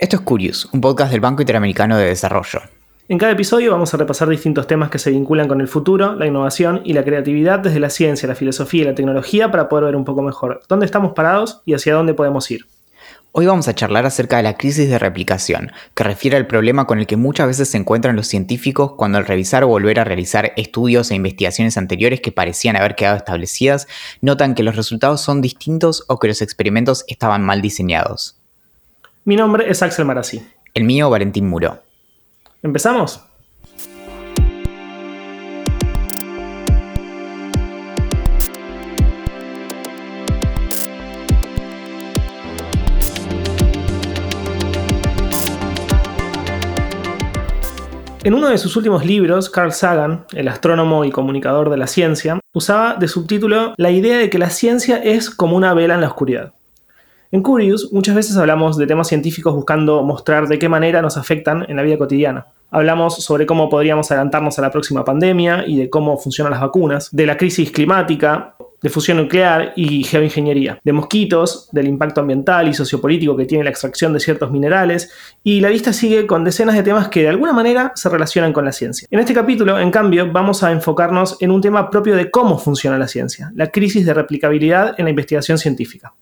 Esto es Curious, un podcast del Banco Interamericano de Desarrollo. En cada episodio vamos a repasar distintos temas que se vinculan con el futuro, la innovación y la creatividad desde la ciencia, la filosofía y la tecnología para poder ver un poco mejor dónde estamos parados y hacia dónde podemos ir. Hoy vamos a charlar acerca de la crisis de replicación, que refiere al problema con el que muchas veces se encuentran los científicos cuando al revisar o volver a realizar estudios e investigaciones anteriores que parecían haber quedado establecidas, notan que los resultados son distintos o que los experimentos estaban mal diseñados. Mi nombre es Axel Marazzi. El mío, Valentín Muro. ¿Empezamos? En uno de sus últimos libros, Carl Sagan, el astrónomo y comunicador de la ciencia, usaba de subtítulo la idea de que la ciencia es como una vela en la oscuridad. En Curious muchas veces hablamos de temas científicos buscando mostrar de qué manera nos afectan en la vida cotidiana. Hablamos sobre cómo podríamos adelantarnos a la próxima pandemia y de cómo funcionan las vacunas, de la crisis climática, de fusión nuclear y geoingeniería, de mosquitos, del impacto ambiental y sociopolítico que tiene la extracción de ciertos minerales, y la lista sigue con decenas de temas que de alguna manera se relacionan con la ciencia. En este capítulo, en cambio, vamos a enfocarnos en un tema propio de cómo funciona la ciencia, la crisis de replicabilidad en la investigación científica.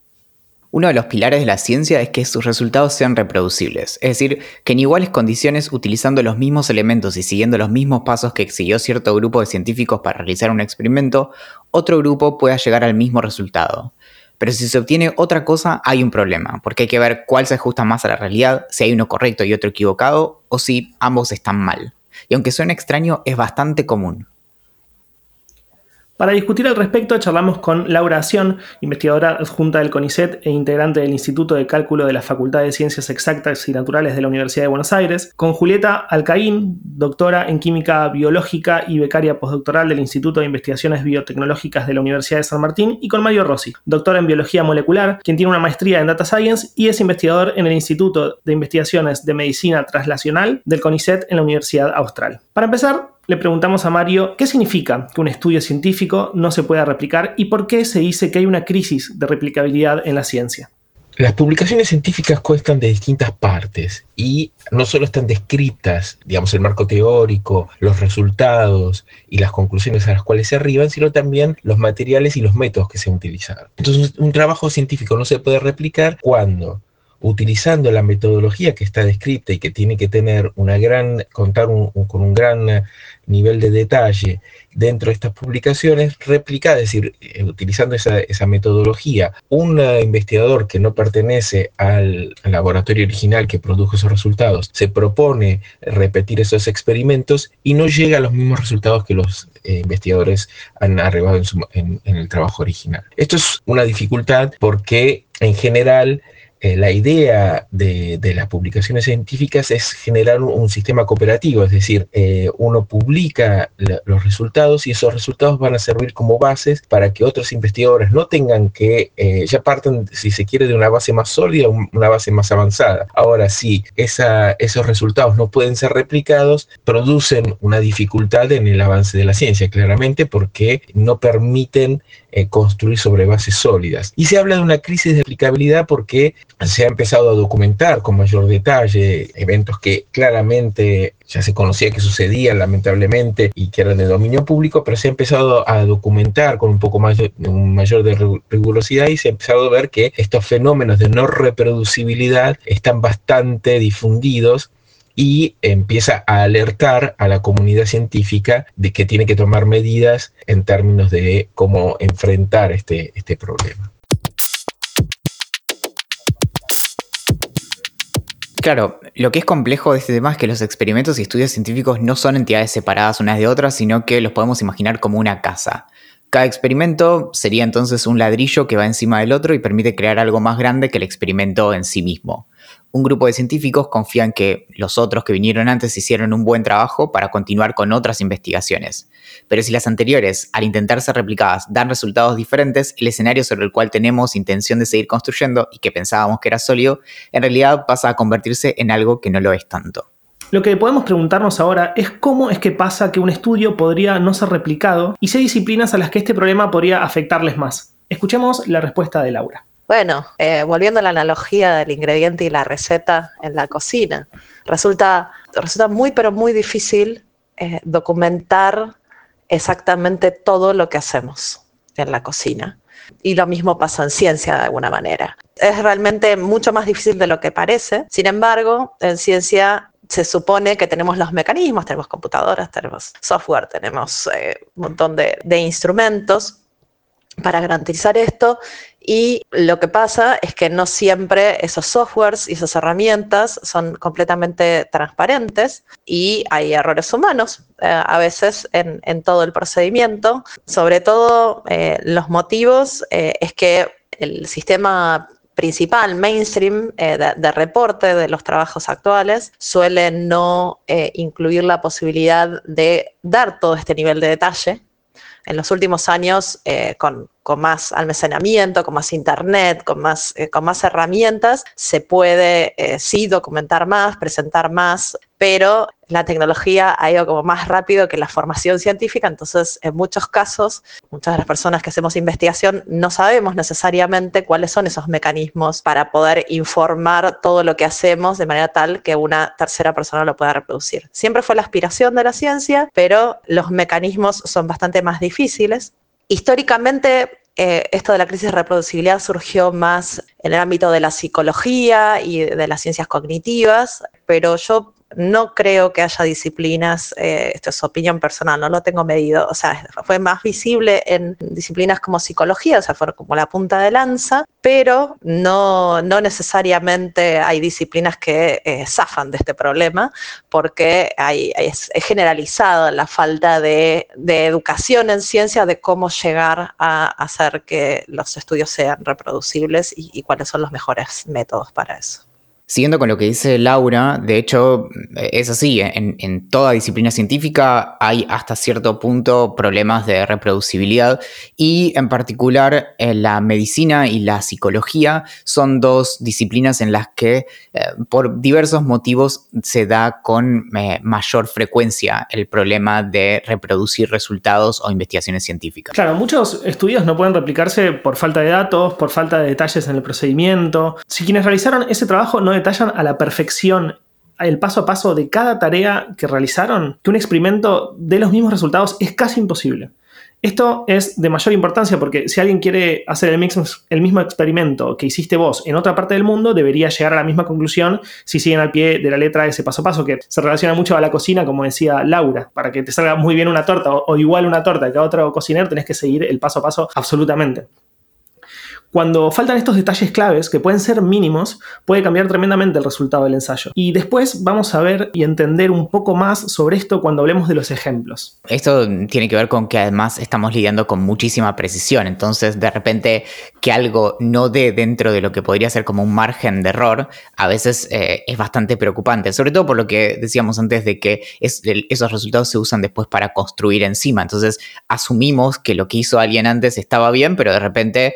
Uno de los pilares de la ciencia es que sus resultados sean reproducibles, es decir, que en iguales condiciones, utilizando los mismos elementos y siguiendo los mismos pasos que siguió cierto grupo de científicos para realizar un experimento, otro grupo pueda llegar al mismo resultado. Pero si se obtiene otra cosa, hay un problema, porque hay que ver cuál se ajusta más a la realidad, si hay uno correcto y otro equivocado, o si ambos están mal. Y aunque suene extraño, es bastante común. Para discutir al respecto, charlamos con Laura Ación, investigadora adjunta del CONICET e integrante del Instituto de Cálculo de la Facultad de Ciencias Exactas y Naturales de la Universidad de Buenos Aires, con Julieta Alcaín, doctora en Química Biológica y becaria postdoctoral del Instituto de Investigaciones Biotecnológicas de la Universidad de San Martín, y con Mario Rossi, doctora en Biología Molecular, quien tiene una maestría en Data Science y es investigador en el Instituto de Investigaciones de Medicina Translacional del CONICET en la Universidad Austral. Para empezar, le preguntamos a Mario qué significa que un estudio científico no se pueda replicar y por qué se dice que hay una crisis de replicabilidad en la ciencia. Las publicaciones científicas cuestan de distintas partes y no solo están descritas, digamos, el marco teórico, los resultados y las conclusiones a las cuales se arriban, sino también los materiales y los métodos que se utilizaron. Entonces, un trabajo científico no se puede replicar cuando utilizando la metodología que está descrita y que tiene que tener una gran, contar con un gran eh, nivel de detalle dentro de estas publicaciones, replica, es decir, eh, utilizando esa, metodología, un eh, investigador que no pertenece al, laboratorio original que produjo esos resultados, se propone repetir esos experimentos y no llega a los mismos resultados que los investigadores han arribado en el trabajo original. Esto es una dificultad porque en general eh, la idea de, las publicaciones científicas es generar un, sistema cooperativo, es decir, eh, uno publica los resultados y esos resultados van a servir como bases para que otros investigadores no tengan que, eh, ya parten, si se quiere, de una base más sólida, una base más avanzada. Ahora, si esos resultados no pueden ser replicados, producen una dificultad en el avance de la ciencia, claramente, porque no permiten construir sobre bases sólidas. Y se habla de una crisis de aplicabilidad porque se ha empezado a documentar con mayor detalle eventos que claramente ya se conocía que sucedían lamentablemente y que eran de dominio público, pero se ha empezado a documentar con un poco más de, un mayor de rigurosidad y se ha empezado a ver que estos fenómenos de no reproducibilidad están bastante difundidos y empieza a alertar a la comunidad científica de que tiene que tomar medidas en términos de cómo enfrentar este, este problema. Claro, lo que es complejo de este tema es que los experimentos y estudios científicos no son entidades separadas unas de otras, sino que los podemos imaginar como una casa. Cada experimento sería entonces un ladrillo que va encima del otro y permite crear algo más grande que el experimento en sí mismo un grupo de científicos confían que los otros que vinieron antes hicieron un buen trabajo para continuar con otras investigaciones. Pero si las anteriores, al intentar ser replicadas, dan resultados diferentes, el escenario sobre el cual tenemos intención de seguir construyendo y que pensábamos que era sólido, en realidad pasa a convertirse en algo que no lo es tanto. Lo que podemos preguntarnos ahora es cómo es que pasa que un estudio podría no ser replicado y si hay disciplinas a las que este problema podría afectarles más. Escuchemos la respuesta de Laura. Bueno, eh, volviendo a la analogía del ingrediente y la receta en la cocina, resulta, resulta muy pero muy difícil eh, documentar exactamente todo lo que hacemos en la cocina. Y lo mismo pasa en ciencia de alguna manera. Es realmente mucho más difícil de lo que parece. Sin embargo, en ciencia se supone que tenemos los mecanismos, tenemos computadoras, tenemos software, tenemos eh, un montón de, de instrumentos para garantizar esto y lo que pasa es que no siempre esos softwares y esas herramientas son completamente transparentes y hay errores humanos eh, a veces en, todo el procedimiento. Sobre todo eh, los motivos eh, es que el sistema principal, mainstream, eh, de, reporte de los trabajos actuales, suele no incluir la posibilidad de dar todo este nivel de detalle. En los últimos años, eh, con, más almacenamiento, con más internet, con más, con más herramientas, se puede sí documentar más, presentar más, pero la tecnología ha ido como más rápido que la formación científica, entonces en muchos casos, muchas de las personas que hacemos investigación no sabemos necesariamente cuáles son esos mecanismos para poder informar todo lo que hacemos de manera tal que una tercera persona lo pueda reproducir. Siempre fue la aspiración de la ciencia, pero los mecanismos son bastante más difíciles. Históricamente, eh, esto de la crisis de reproducibilidad surgió más en el ámbito de la psicología y de las ciencias cognitivas, pero yo no creo que haya disciplinas, eh, esto es opinión personal, no lo tengo medido, o sea, fue más visible en disciplinas como psicología, o sea, fue como la punta de lanza, pero no, no necesariamente hay disciplinas que eh, zafan de este problema, porque hay, es, generalizada la falta de, educación en ciencia de cómo llegar a hacer que los estudios sean reproducibles y cuáles son los mejores métodos para eso. Siguiendo con lo que dice Laura, de hecho es así, en, en, toda disciplina científica hay hasta cierto punto problemas de reproducibilidad y en particular en la medicina y la psicología son dos disciplinas en las que eh, por diversos motivos se da con eh, mayor frecuencia el problema de reproducir resultados o investigaciones científicas. Claro, muchos estudios no pueden replicarse por falta de datos, por falta de detalles en el procedimiento. Si quienes realizaron ese trabajo no detallan a la perfección el paso a paso de cada tarea que realizaron, que un experimento dé los mismos resultados es casi imposible. Esto es de mayor importancia porque si alguien quiere hacer el, mix, el, mismo experimento que hiciste vos en otra parte del mundo, debería llegar a la misma conclusión si siguen al pie de la letra ese paso a paso, que se relaciona mucho a la cocina, como decía Laura. Para que te salga muy bien una torta o, o igual una torta que a otro cocinero, tenés que seguir el paso a paso absolutamente. Cuando faltan estos detalles claves, que pueden ser mínimos, puede cambiar tremendamente el resultado del ensayo. Y después vamos a ver y entender un poco más sobre esto cuando hablemos de los ejemplos. Esto tiene que ver con que además estamos lidiando con muchísima precisión, entonces de repente que algo no dé dentro de lo que podría ser como un margen de error, a veces eh, es bastante preocupante, sobre todo por lo que decíamos antes de que esos resultados se usan después para construir encima, entonces asumimos que lo que hizo alguien antes estaba bien, pero de repente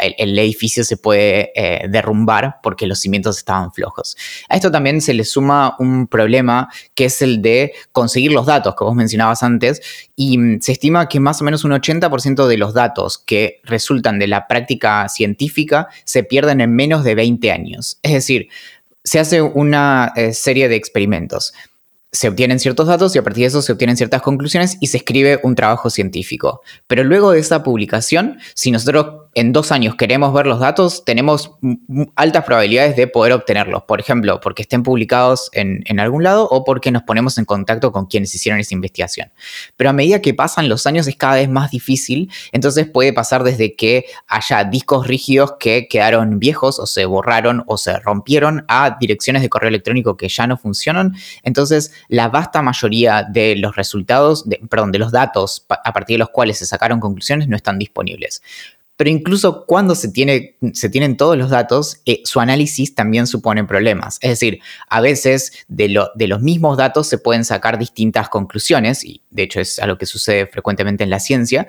el, edificio se puede eh, derrumbar porque los cimientos estaban flojos. A esto también se le suma un problema que es el de conseguir los datos que vos mencionabas antes y mm, se estima que más o menos un 80% de los datos que resultan de la práctica científica se pierden en menos de 20 años. Es decir, se hace una eh, serie de experimentos se obtienen ciertos datos y a partir de eso se obtienen ciertas conclusiones y se escribe un trabajo científico. Pero luego de esa publicación, si nosotros en dos años queremos ver los datos, tenemos altas probabilidades de poder obtenerlos. Por ejemplo, porque estén publicados en, algún lado o porque nos ponemos en contacto con quienes hicieron esa investigación. Pero a medida que pasan los años es cada vez más difícil, entonces puede pasar desde que haya discos rígidos que quedaron viejos o se borraron o se rompieron a direcciones de correo electrónico que ya no funcionan. Entonces, la vasta mayoría de los resultados, perdón, de los datos a partir de los cuales se sacaron conclusiones no están disponibles pero incluso cuando se, tiene, se tienen todos los datos, eh, su análisis también supone problemas. Es decir, a veces de, de, los mismos datos se pueden sacar distintas conclusiones, y de hecho es algo que sucede frecuentemente en la ciencia,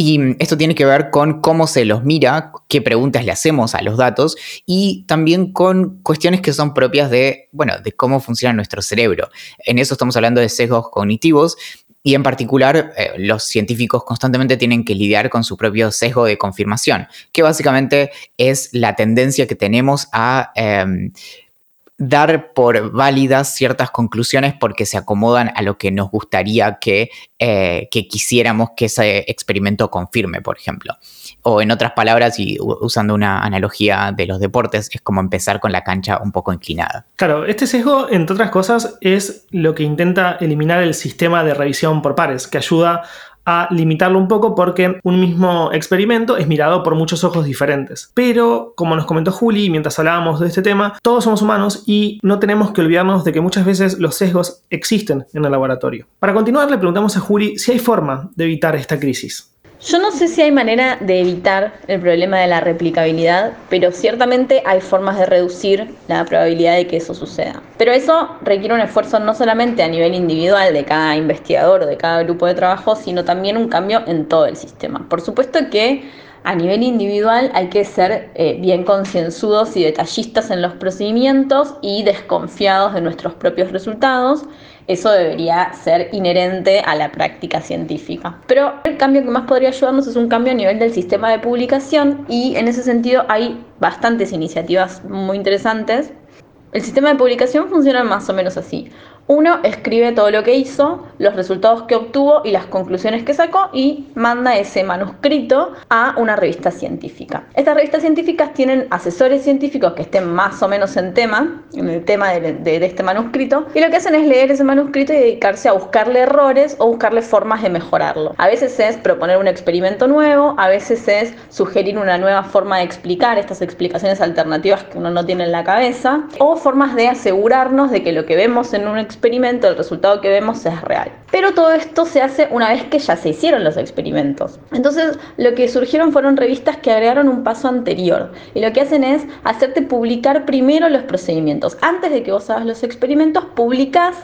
y esto tiene que ver con cómo se los mira, qué preguntas le hacemos a los datos y también con cuestiones que son propias de, bueno, de cómo funciona nuestro cerebro. En eso estamos hablando de sesgos cognitivos Y en particular, eh, los científicos constantemente tienen que lidiar con su propio sesgo de confirmación, que básicamente es la tendencia que tenemos a... Em, dar por válidas ciertas conclusiones porque se acomodan a lo que nos gustaría que, eh, que, quisiéramos que ese experimento confirme, por ejemplo. O en otras palabras, y usando una analogía de los deportes, es como empezar con la cancha un poco inclinada. Claro, este sesgo, entre otras cosas, es lo que intenta eliminar el sistema de revisión por pares, que ayuda a limitarlo un poco porque un mismo experimento es mirado por muchos ojos diferentes. Pero, como nos comentó Juli mientras hablábamos de este tema, todos somos humanos y no tenemos que olvidarnos de que muchas veces los sesgos existen en el laboratorio. Para continuar, le preguntamos a Juli si hay forma de evitar esta crisis. Yo no sé si hay manera de evitar el problema de la replicabilidad, pero ciertamente hay formas de reducir la probabilidad de que eso suceda. Pero eso requiere un esfuerzo no solamente a nivel individual de cada investigador o de cada grupo de trabajo, sino también un cambio en todo el sistema. Por supuesto que a nivel individual hay que ser eh, bien concienzudos y detallistas en los procedimientos y desconfiados de nuestros propios resultados eso debería ser inherente a la práctica científica. Pero el cambio que más podría ayudarnos es un cambio a nivel del sistema de publicación y en ese sentido hay bastantes iniciativas muy interesantes. El sistema de publicación funciona más o menos así. Uno escribe todo lo que hizo, los resultados que obtuvo y las conclusiones que sacó y manda ese manuscrito a una revista científica. Estas revistas científicas tienen asesores científicos que estén más o menos en tema, en el tema de, este manuscrito, y lo que hacen es leer ese manuscrito y dedicarse a buscarle errores o buscarle formas de mejorarlo. A veces es proponer un experimento nuevo, a veces es sugerir una nueva forma de explicar estas explicaciones alternativas que uno no tiene en la cabeza, o formas de asegurarnos de que lo que vemos en un experimento experimento, el resultado que vemos es real. Pero todo esto se hace una vez que ya se hicieron los experimentos. Entonces, lo que surgieron fueron revistas que agregaron un paso anterior. Y lo que hacen es hacerte publicar primero los procedimientos. Antes de que vos hagas los experimentos, publicás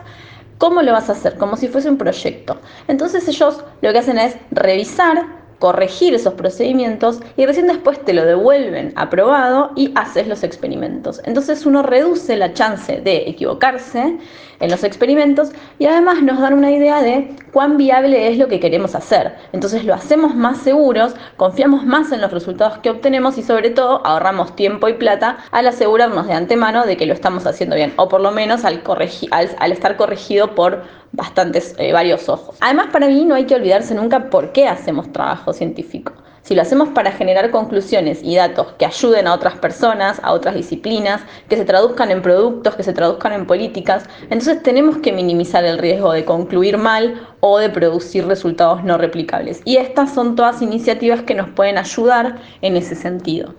cómo lo vas a hacer, como si fuese un proyecto. Entonces ellos lo que hacen es revisar corregir esos procedimientos y recién después te lo devuelven aprobado y haces los experimentos. Entonces uno reduce la chance de equivocarse en los experimentos y además nos dan una idea de cuán viable es lo que queremos hacer. Entonces lo hacemos más seguros, confiamos más en los resultados que obtenemos y sobre todo ahorramos tiempo y plata al asegurarnos de antemano de que lo estamos haciendo bien o por lo menos al, al, estar corregido por bastantes, eh, varios ojos. Además para mí no hay que olvidarse nunca por qué hacemos trabajo científico. Si lo hacemos para generar conclusiones y datos que ayuden a otras personas, a otras disciplinas, que se traduzcan en productos, que se traduzcan en políticas, entonces tenemos que minimizar el riesgo de concluir mal o de producir resultados no replicables. Y estas son todas iniciativas que nos pueden ayudar en ese sentido.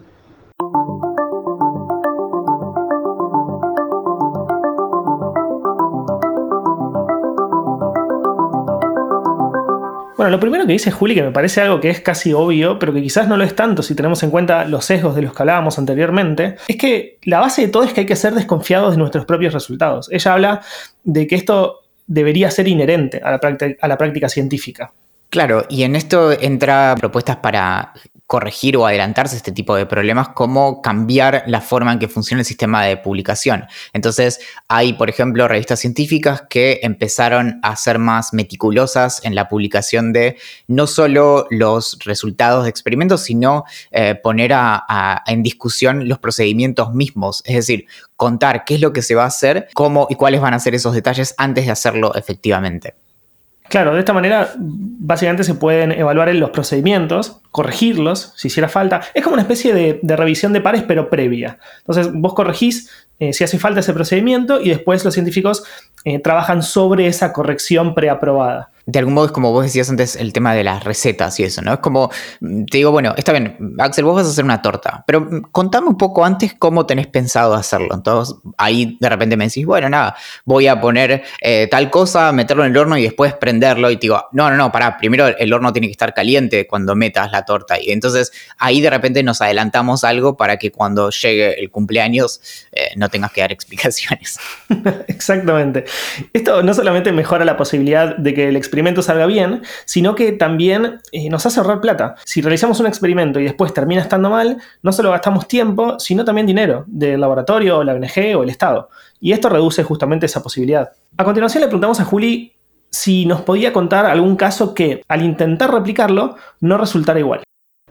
Bueno, lo primero que dice Juli, que me parece algo que es casi obvio, pero que quizás no lo es tanto si tenemos en cuenta los sesgos de los que hablábamos anteriormente, es que la base de todo es que hay que ser desconfiados de nuestros propios resultados. Ella habla de que esto debería ser inherente a la práctica, a la práctica científica. Claro, y en esto entra propuestas para corregir o adelantarse a este tipo de problemas, como cambiar la forma en que funciona el sistema de publicación. Entonces, hay, por ejemplo, revistas científicas que empezaron a ser más meticulosas en la publicación de no solo los resultados de experimentos, sino eh, poner en discusión los procedimientos mismos. Es decir, contar qué es lo que se va a hacer, cómo y cuáles van a ser esos detalles antes de hacerlo efectivamente. Claro, de esta manera básicamente se pueden evaluar los procedimientos, corregirlos si hiciera falta. Es como una especie de, revisión de pares, pero previa. Entonces vos corregís eh, si hace falta ese procedimiento y después los científicos eh, trabajan sobre esa corrección preaprobada de algún modo es como vos decías antes el tema de las recetas y eso, ¿no? Es como, mm, te digo, bueno, está bien, Axel, vos vas a hacer una torta, pero mm, contame un poco antes cómo tenés pensado hacerlo. Entonces ahí de repente me decís, bueno, nada, voy a poner eh, tal cosa, meterlo en el horno y después prenderlo y te digo, no, no, no, pará, primero el horno tiene que estar caliente cuando metas la torta. Y entonces ahí de repente nos adelantamos algo para que cuando llegue el cumpleaños eh, no tengas que dar explicaciones. Exactamente. Esto no solamente mejora la posibilidad de que el experimento salga bien, sino que también eh, nos hace ahorrar plata. Si realizamos un experimento y después termina estando mal, no solo gastamos tiempo, sino también dinero del laboratorio, la ONG o el Estado. Y esto reduce justamente esa posibilidad. A continuación le preguntamos a Juli si nos podía contar algún caso que al intentar replicarlo no resultara igual.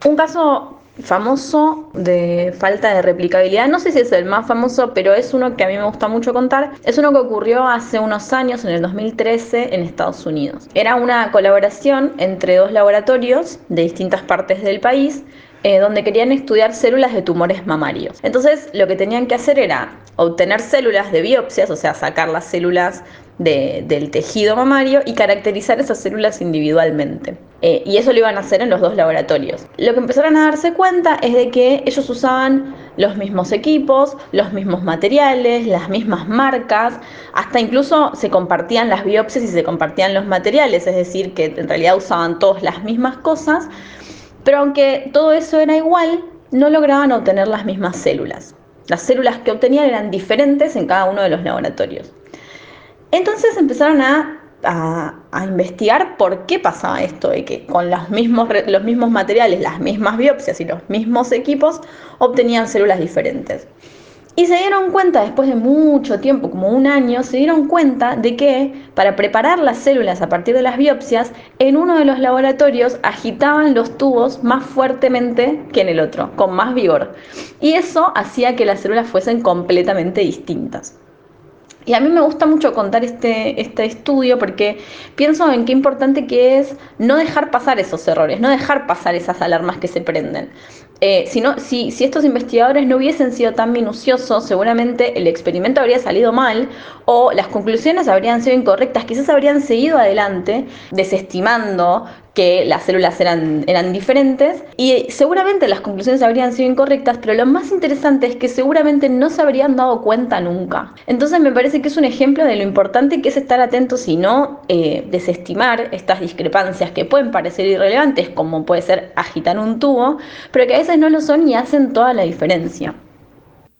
Un caso famoso de falta de replicabilidad, no sé si es el más famoso, pero es uno que a mí me gusta mucho contar, es uno que ocurrió hace unos años, en el 2013, en Estados Unidos. Era una colaboración entre dos laboratorios de distintas partes del país, eh, donde querían estudiar células de tumores mamarios. Entonces lo que tenían que hacer era obtener células de biopsias, o sea, sacar las células del tejido mamario y caracterizar esas células individualmente. Eh, y eso lo iban a hacer en los dos laboratorios. Lo que empezaron a darse cuenta es de que ellos usaban los mismos equipos, los mismos materiales, las mismas marcas, hasta incluso se compartían las biopsias y se compartían los materiales, es decir, que en realidad usaban todos las mismas cosas, pero aunque todo eso era igual, no lograban obtener las mismas células. Las células que obtenían eran diferentes en cada uno de los laboratorios. Entonces empezaron a, investigar por qué pasaba esto, y que con los mismos, los mismos materiales, las mismas biopsias y los mismos equipos obtenían células diferentes. Y se dieron cuenta, después de mucho tiempo, como un año, se dieron cuenta de que para preparar las células a partir de las biopsias, en uno de los laboratorios agitaban los tubos más fuertemente que en el otro, con más vigor. Y eso hacía que las células fuesen completamente distintas. Y a mí me gusta mucho contar este, este estudio porque pienso en qué importante que es no dejar pasar esos errores, no dejar pasar esas alarmas que se prenden. Eh, si, si, estos investigadores no hubiesen sido tan minuciosos, seguramente el experimento habría salido mal o las conclusiones habrían sido incorrectas, quizás habrían seguido adelante desestimando que las células eran, eran diferentes y seguramente las conclusiones habrían sido incorrectas, pero lo más interesante es que seguramente no se habrían dado cuenta nunca. Entonces me parece que es un ejemplo de lo importante que es estar atentos y no eh, desestimar estas discrepancias que pueden parecer irrelevantes, como puede ser agitar un tubo, pero que a veces no lo son y hacen toda la diferencia.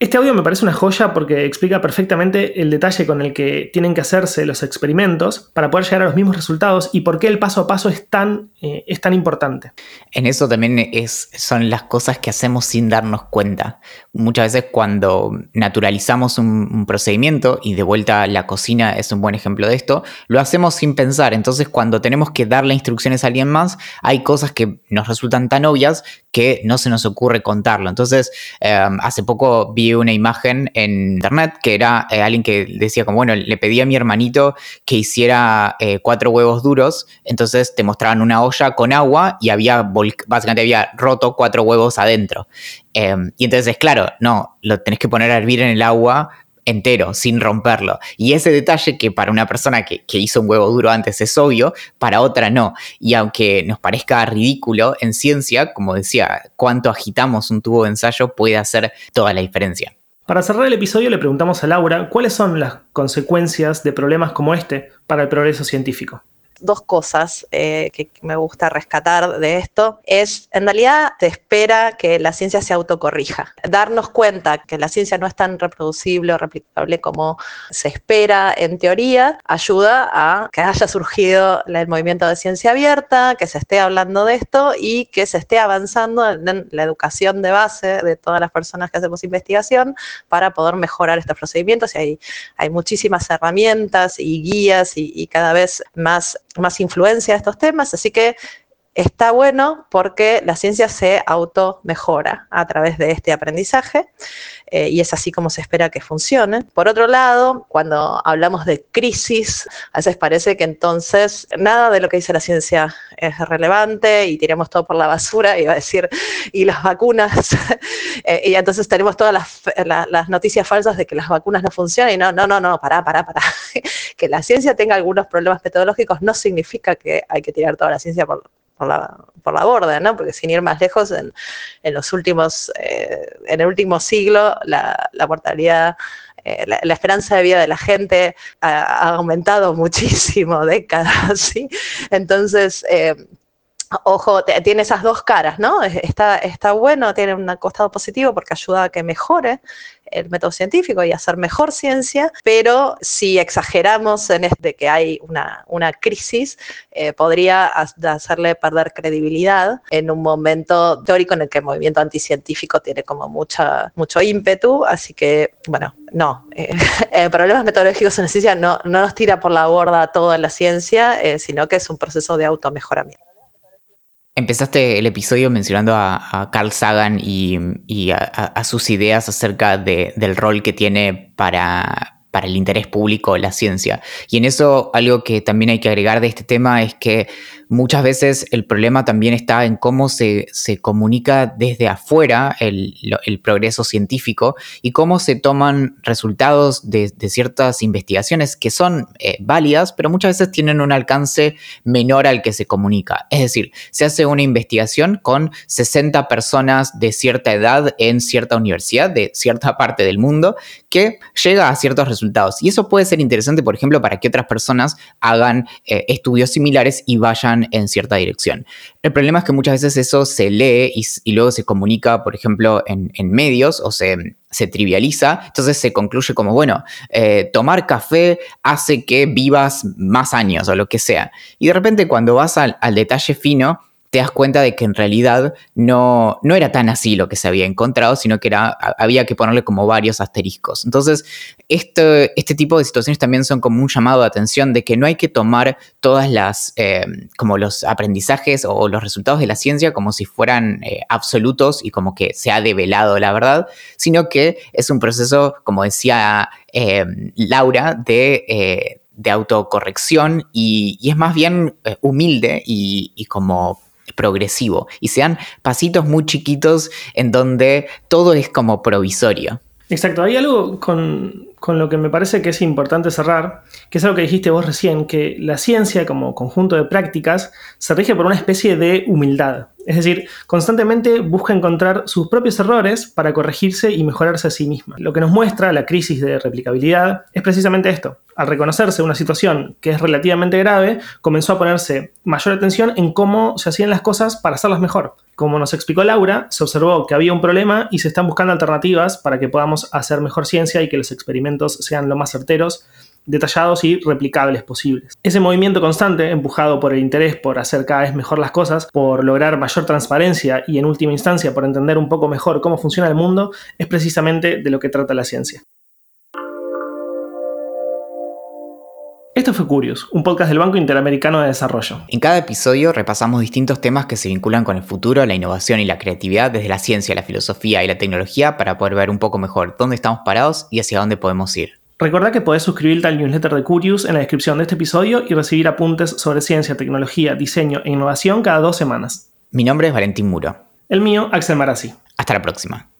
Este audio me parece una joya porque explica perfectamente el detalle con el que tienen que hacerse los experimentos para poder llegar a los mismos resultados y por qué el paso a paso es tan, eh, es tan importante. En eso también son las cosas que hacemos sin darnos cuenta. Muchas veces cuando naturalizamos un, procedimiento, y de vuelta la cocina es un buen ejemplo de esto, lo hacemos sin pensar. Entonces cuando tenemos que darle instrucciones a alguien más, hay cosas que nos resultan tan obvias que no se nos ocurre contarlo. Entonces, eh, hace poco vi una imagen en internet que era eh, alguien que decía como, bueno, le pedí a mi hermanito que hiciera eh, cuatro huevos duros, entonces te mostraban una olla con agua y había, básicamente había roto cuatro huevos adentro. Em, y entonces, claro, no, lo tenés que poner a hervir en el agua entero, sin romperlo. Y ese detalle que para una persona que, hizo un huevo duro antes es obvio, para otra no. Y aunque nos parezca ridículo, en ciencia, como decía, cuánto agitamos un tubo de ensayo puede hacer toda la diferencia. Para cerrar el episodio le preguntamos a Laura cuáles son las consecuencias de problemas como este para el progreso científico dos cosas eh, que me gusta rescatar de esto. Es, en realidad, te espera que la ciencia se autocorrija. Darnos cuenta que la ciencia no es tan reproducible o replicable como se espera en teoría, ayuda a que haya surgido el movimiento de ciencia abierta, que se esté hablando de esto y que se esté avanzando en la educación de base de todas las personas que hacemos investigación para poder mejorar estos procedimientos. Y hay, hay muchísimas herramientas y guías y cada vez más más influencia a estos temas, así que está bueno porque la ciencia se auto mejora a través de este aprendizaje eh, y es así como se espera que funcione. Por otro lado, cuando hablamos de crisis, a veces parece que entonces nada de lo que dice la ciencia es relevante y tiramos todo por la basura, iba a decir, y las vacunas, eh, y entonces tenemos todas las, las, noticias falsas de que las vacunas no funcionan y no, no, no, no, pará, pará, pará. que la ciencia tenga algunos problemas metodológicos no significa que hay que tirar toda la ciencia por, por la, por la borda, ¿no? Porque sin ir más lejos, en, en los últimos, eh, en el último siglo, la, la mortalidad eh, la, esperanza de vida de la gente ha, aumentado muchísimo, décadas, ¿sí? Entonces, eh, ojo, tiene esas dos caras, ¿no? Está, bueno, tiene un costado positivo porque ayuda a que mejore el método científico y hacer mejor ciencia, pero si exageramos en este que hay una, una crisis, eh, podría hacerle perder credibilidad en un momento teórico en el que el movimiento anticientífico tiene como mucha, mucho ímpetu, así que, bueno, no, eh, problemas metodológicos en la ciencia no, no, nos tira por la borda toda la ciencia, eh, sino que es un proceso de automejoramiento. Empezaste el episodio mencionando a, Carl Sagan y, a, sus ideas acerca del rol que tiene para, para el interés público la ciencia. Y en eso algo que también hay que agregar de este tema es que muchas veces el problema también está en cómo se, comunica desde afuera el, progreso científico y cómo se toman resultados de, ciertas investigaciones que son eh, válidas, pero muchas veces tienen un alcance menor al que se comunica. Es decir, se hace una investigación con 60 personas de cierta edad en cierta universidad de cierta parte del mundo que llega a ciertos resultados. Y eso puede ser interesante, por ejemplo, para que otras personas hagan eh, estudios similares y vayan en cierta dirección. El problema es que muchas veces eso se lee y, luego se comunica, por ejemplo, en, medios o se, trivializa, entonces se concluye como, bueno, eh, tomar café hace que vivas más años o lo que sea. Y de repente cuando vas al detalle fino, te das cuenta de que en realidad no, no era tan así lo que se había encontrado, sino que era, había que ponerle como varios asteriscos. Entonces, este, este tipo de situaciones también son como un llamado de atención de que no hay que tomar todas las, eh, como los aprendizajes o los resultados de la ciencia como si fueran eh, absolutos y como que se ha develado la verdad, sino que es un proceso, como decía eh, Laura, de de autocorrección y, es más bien humilde y, y, como progresivo y sean pasitos muy chiquitos en donde todo es como provisorio. Exacto, hay algo con, con, lo que me parece que es importante cerrar, que es algo que dijiste vos recién, que la ciencia como conjunto de prácticas se rige por una especie de humildad. Es decir, constantemente busca encontrar sus propios errores para corregirse y mejorarse a sí misma. Lo que nos muestra la crisis de replicabilidad es precisamente esto. Al reconocerse una situación que es relativamente grave, comenzó a ponerse mayor atención en cómo se hacían las cosas para hacerlas mejor. Como nos explicó Laura, se observó que había un problema y se están buscando alternativas para que podamos hacer mejor ciencia y que los experimentos sean lo más certeros detallados y replicables posibles. Ese movimiento constante, empujado por el interés por hacer cada vez mejor las cosas, por lograr mayor transparencia y en última instancia por entender un poco mejor cómo funciona el mundo, es precisamente de lo que trata la ciencia. Esto fue Curious, un podcast del Banco Interamericano de Desarrollo. En cada episodio repasamos distintos temas que se vinculan con el futuro, la innovación y la creatividad desde la ciencia, la filosofía y la tecnología para poder ver un poco mejor dónde estamos parados y hacia dónde podemos ir. Recuerda que podés suscribirte al newsletter de Curious en la descripción de este episodio y recibir apuntes sobre ciencia, tecnología, diseño e innovación cada dos semanas. Mi nombre es Valentín Muro. El mío, Axel Marazzi. Hasta la próxima.